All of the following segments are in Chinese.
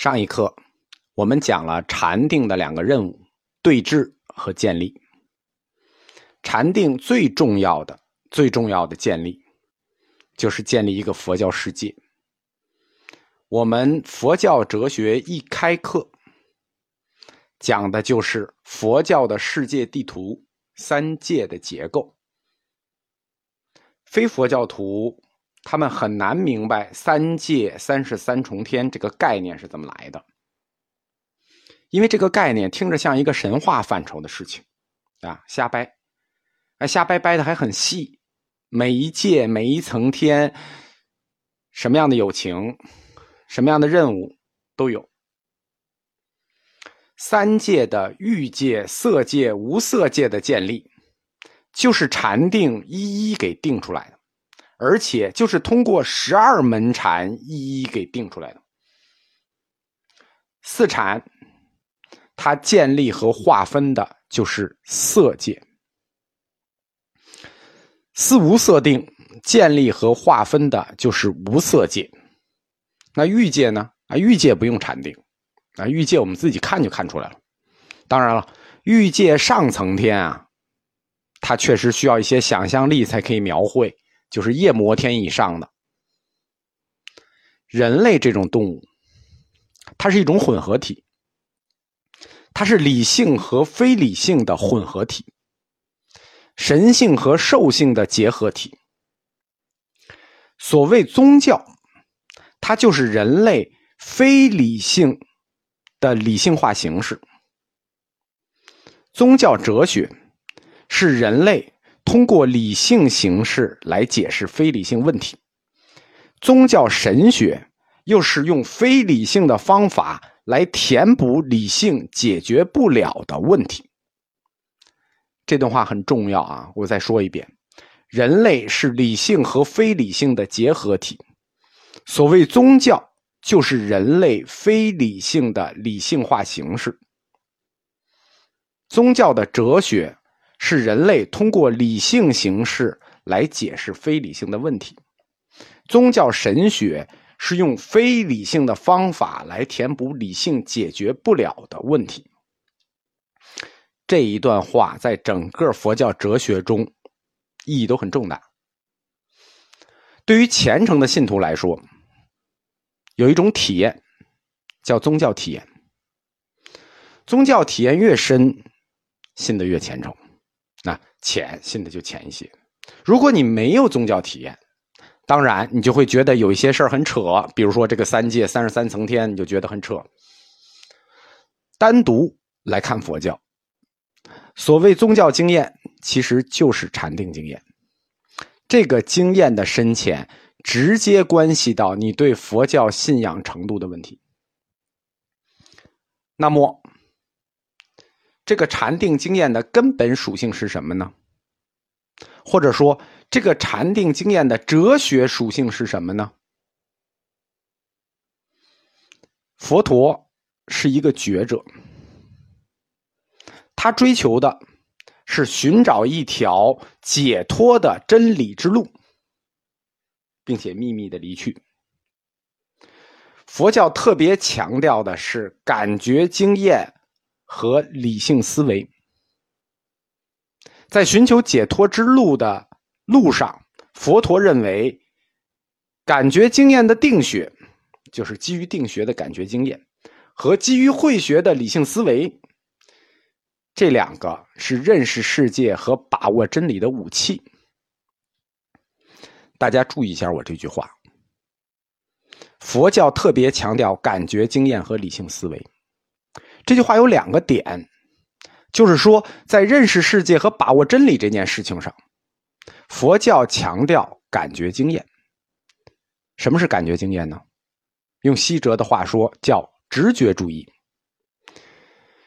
上一课我们讲了禅定的两个任务：对治和建立。禅定最重要的、最重要的建立，就是建立一个佛教世界。我们佛教哲学一开课，讲的就是佛教的世界地图、三界的结构。非佛教徒他们很难明白“三界三十三重天”这个概念是怎么来的，因为这个概念听着像一个神话范畴的事情啊，瞎掰，哎，瞎掰掰的还很细，每一界每一层天，什么样的友情，什么样的任务都有。三界的欲界、色界、无色界的建立。就是禅定一一给定出来的，而且就是通过十二门禅一一给定出来的。四禅，它建立和划分的就是色界；四无色定建立和划分的就是无色界。那欲界呢？啊，欲界不用禅定，啊，欲界我们自己看就看出来了。当然了，欲界上层天啊。它确实需要一些想象力才可以描绘，就是夜摩天以上的人类这种动物，它是一种混合体，它是理性和非理性的混合体，神性和兽性的结合体。所谓宗教，它就是人类非理性的理性化形式，宗教哲学。是人类通过理性形式来解释非理性问题，宗教神学又是用非理性的方法来填补理性解决不了的问题。这段话很重要啊！我再说一遍：人类是理性和非理性的结合体，所谓宗教就是人类非理性的理性化形式，宗教的哲学。是人类通过理性形式来解释非理性的问题，宗教神学是用非理性的方法来填补理性解决不了的问题。这一段话在整个佛教哲学中意义都很重大。对于虔诚的信徒来说，有一种体验叫宗教体验，宗教体验越深，信的越虔诚。那浅信的就浅一些。如果你没有宗教体验，当然你就会觉得有一些事儿很扯，比如说这个三界三十三层天，你就觉得很扯。单独来看佛教，所谓宗教经验，其实就是禅定经验。这个经验的深浅，直接关系到你对佛教信仰程度的问题。那么。这个禅定经验的根本属性是什么呢？或者说，这个禅定经验的哲学属性是什么呢？佛陀是一个觉者，他追求的是寻找一条解脱的真理之路，并且秘密的离去。佛教特别强调的是感觉经验。和理性思维，在寻求解脱之路的路上，佛陀认为，感觉经验的定学，就是基于定学的感觉经验，和基于慧学的理性思维，这两个是认识世界和把握真理的武器。大家注意一下我这句话，佛教特别强调感觉经验和理性思维。这句话有两个点，就是说，在认识世界和把握真理这件事情上，佛教强调感觉经验。什么是感觉经验呢？用西哲的话说，叫直觉主义。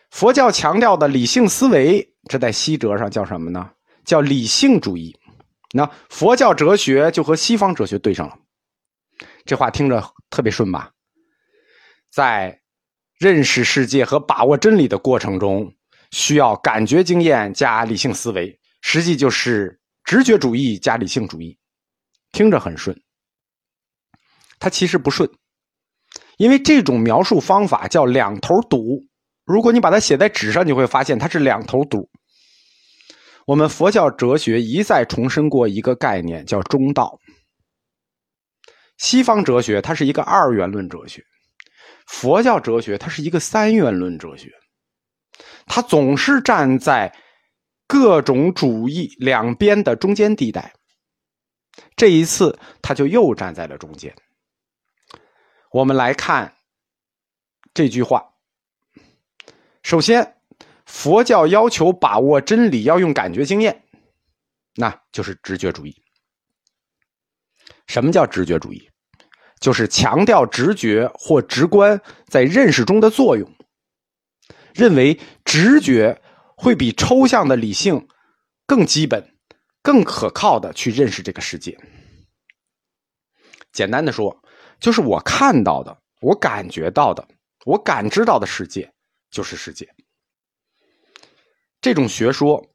佛教强调的理性思维，这在西哲上叫什么呢？叫理性主义。那佛教哲学就和西方哲学对上了。这话听着特别顺吧？在。认识世界和把握真理的过程中，需要感觉经验加理性思维，实际就是直觉主义加理性主义。听着很顺，它其实不顺，因为这种描述方法叫两头堵。如果你把它写在纸上，你会发现它是两头堵。我们佛教哲学一再重申过一个概念，叫中道。西方哲学它是一个二元论哲学，佛教哲学它是一个三元论哲学，它总是站在各种主义两边的中间地带。这一次，他就又站在了中间。我们来看这句话。首先，佛教要求把握真理要用感觉经验，那就是直觉主义。什么叫直觉主义？就是强调直觉或直观在认识中的作用，认为直觉会比抽象的理性更基本。更可靠的去认识这个世界。简单的说，就是我看到的，我感觉到的，我感知到的世界就是世界。这种学说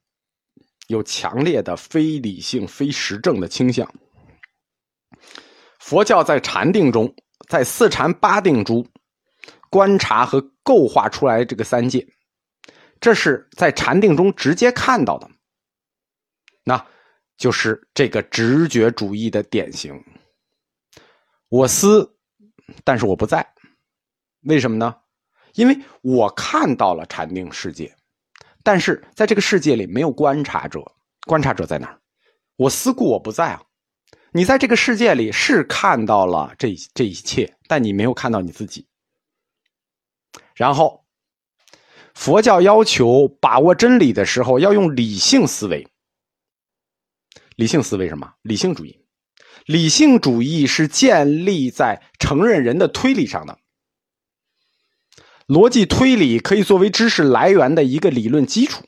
有强烈的非理性、非实证的倾向。佛教在禅定中，在四禅八定中观察和构画出来这个三界，这是在禅定中直接看到的。那。就是这个直觉主义的典型。我思，但是我不在，为什么呢？因为我看到了禅定世界，但是在这个世界里没有观察者。观察者在哪儿？我思故我不在啊！你在这个世界里是看到了这这一切，但你没有看到你自己。然后，佛教要求把握真理的时候要用理性思维。理性思维什么？理性主义，理性主义是建立在承认人的推理上的。逻辑推理可以作为知识来源的一个理论基础。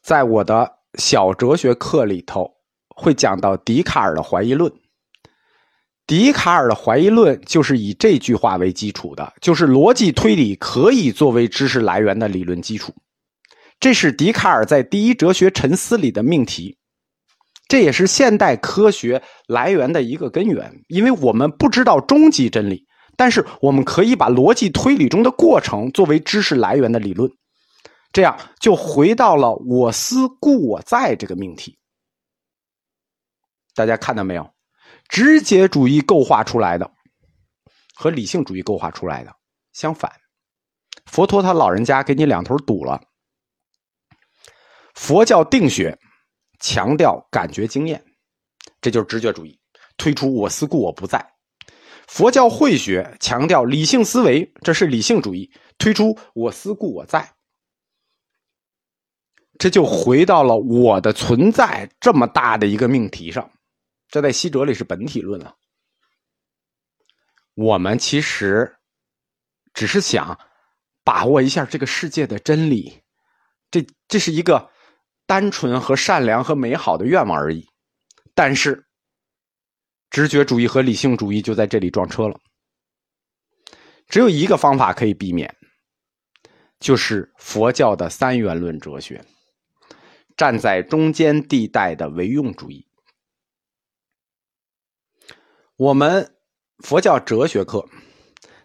在我的小哲学课里头，会讲到笛卡尔的怀疑论。笛卡尔的怀疑论就是以这句话为基础的，就是逻辑推理可以作为知识来源的理论基础。这是笛卡尔在《第一哲学沉思》里的命题，这也是现代科学来源的一个根源。因为我们不知道终极真理，但是我们可以把逻辑推理中的过程作为知识来源的理论，这样就回到了“我思故我在”这个命题。大家看到没有？直觉主义构画出来的和理性主义构画出来的相反。佛陀他老人家给你两头堵了。佛教定学强调感觉经验，这就是直觉主义，推出我思故我不在；佛教慧学强调理性思维，这是理性主义，推出我思故我在。这就回到了我的存在这么大的一个命题上，这在西哲里是本体论了。我们其实只是想把握一下这个世界的真理，这这是一个。单纯和善良和美好的愿望而已，但是直觉主义和理性主义就在这里撞车了。只有一个方法可以避免，就是佛教的三元论哲学，站在中间地带的唯用主义。我们佛教哲学课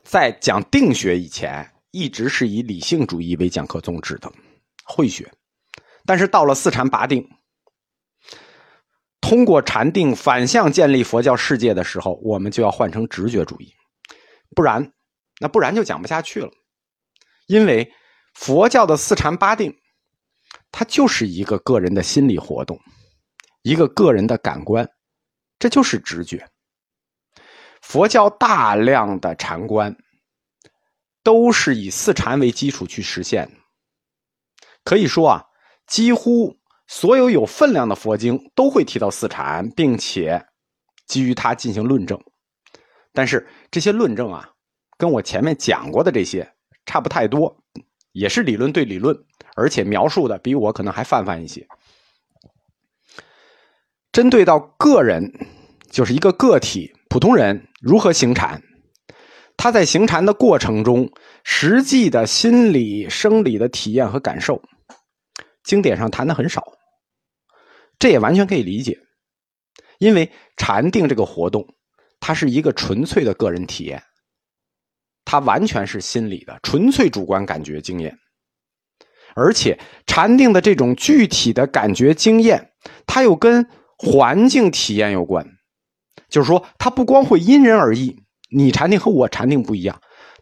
在讲定学以前，一直是以理性主义为讲课宗旨的，慧学。但是到了四禅八定，通过禅定反向建立佛教世界的时候，我们就要换成直觉主义，不然，那不然就讲不下去了。因为佛教的四禅八定，它就是一个个人的心理活动，一个个人的感官，这就是直觉。佛教大量的禅观，都是以四禅为基础去实现，可以说啊。几乎所有有分量的佛经都会提到四禅，并且基于它进行论证。但是这些论证啊，跟我前面讲过的这些差不太多，也是理论对理论，而且描述的比我可能还泛泛一些。针对到个人，就是一个个体普通人如何行禅，他在行禅的过程中，实际的心理生理的体验和感受。经典上谈的很少，这也完全可以理解，因为禅定这个活动，它是一个纯粹的个人体验，它完全是心理的，纯粹主观感觉经验。而且禅定的这种具体的感觉经验，它又跟环境体验有关，就是说，它不光会因人而异。你禅定和我禅定不一样，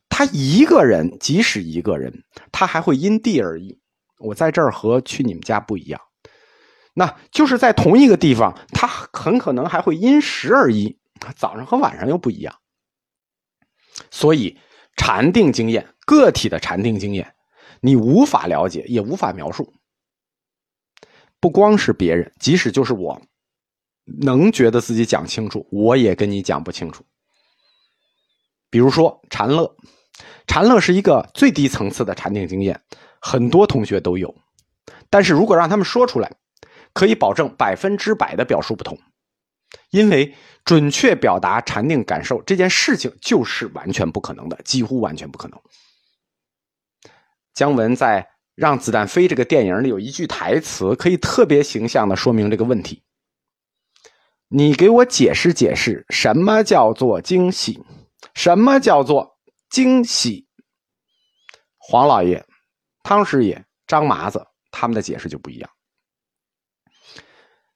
他一个人，即使一个人，他还会因地而异。我在这儿和去你们家不一样，那就是在同一个地方，他很可能还会因时而异，早上和晚上又不一样。所以，禅定经验，个体的禅定经验，你无法了解，也无法描述。不光是别人，即使就是我，能觉得自己讲清楚，我也跟你讲不清楚。比如说禅乐，禅乐是一个最低层次的禅定经验，很多同学都有。但是如果让他们说出来，可以保证百分之百的表述不同，因为准确表达禅定感受这件事情就是完全不可能的，几乎完全不可能。姜文在《让子弹飞》这个电影里有一句台词，可以特别形象的说明这个问题。你给我解释解释，什么叫做惊喜？什么叫做惊喜？黄老爷、汤师爷、张麻子他们的解释就不一样。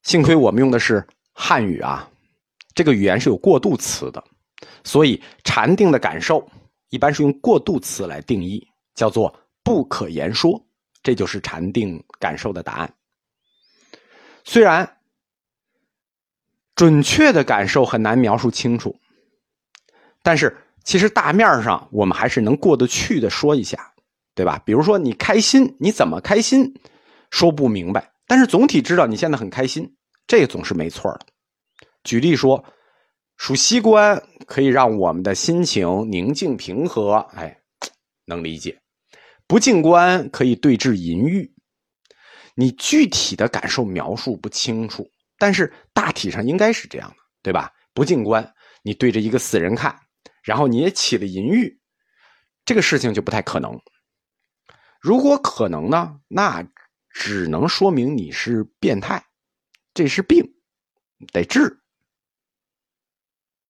幸亏我们用的是汉语啊，这个语言是有过渡词的，所以禅定的感受一般是用过渡词来定义，叫做不可言说，这就是禅定感受的答案。虽然准确的感受很难描述清楚。但是，其实大面上我们还是能过得去的，说一下，对吧？比如说你开心，你怎么开心，说不明白，但是总体知道你现在很开心，这总是没错的。举例说，数息观可以让我们的心情宁静平和，哎，能理解；不静观可以对治淫欲。你具体的感受描述不清楚，但是大体上应该是这样的，对吧？不静观，你对着一个死人看。然后你也起了淫欲，这个事情就不太可能。如果可能呢，那只能说明你是变态，这是病，得治。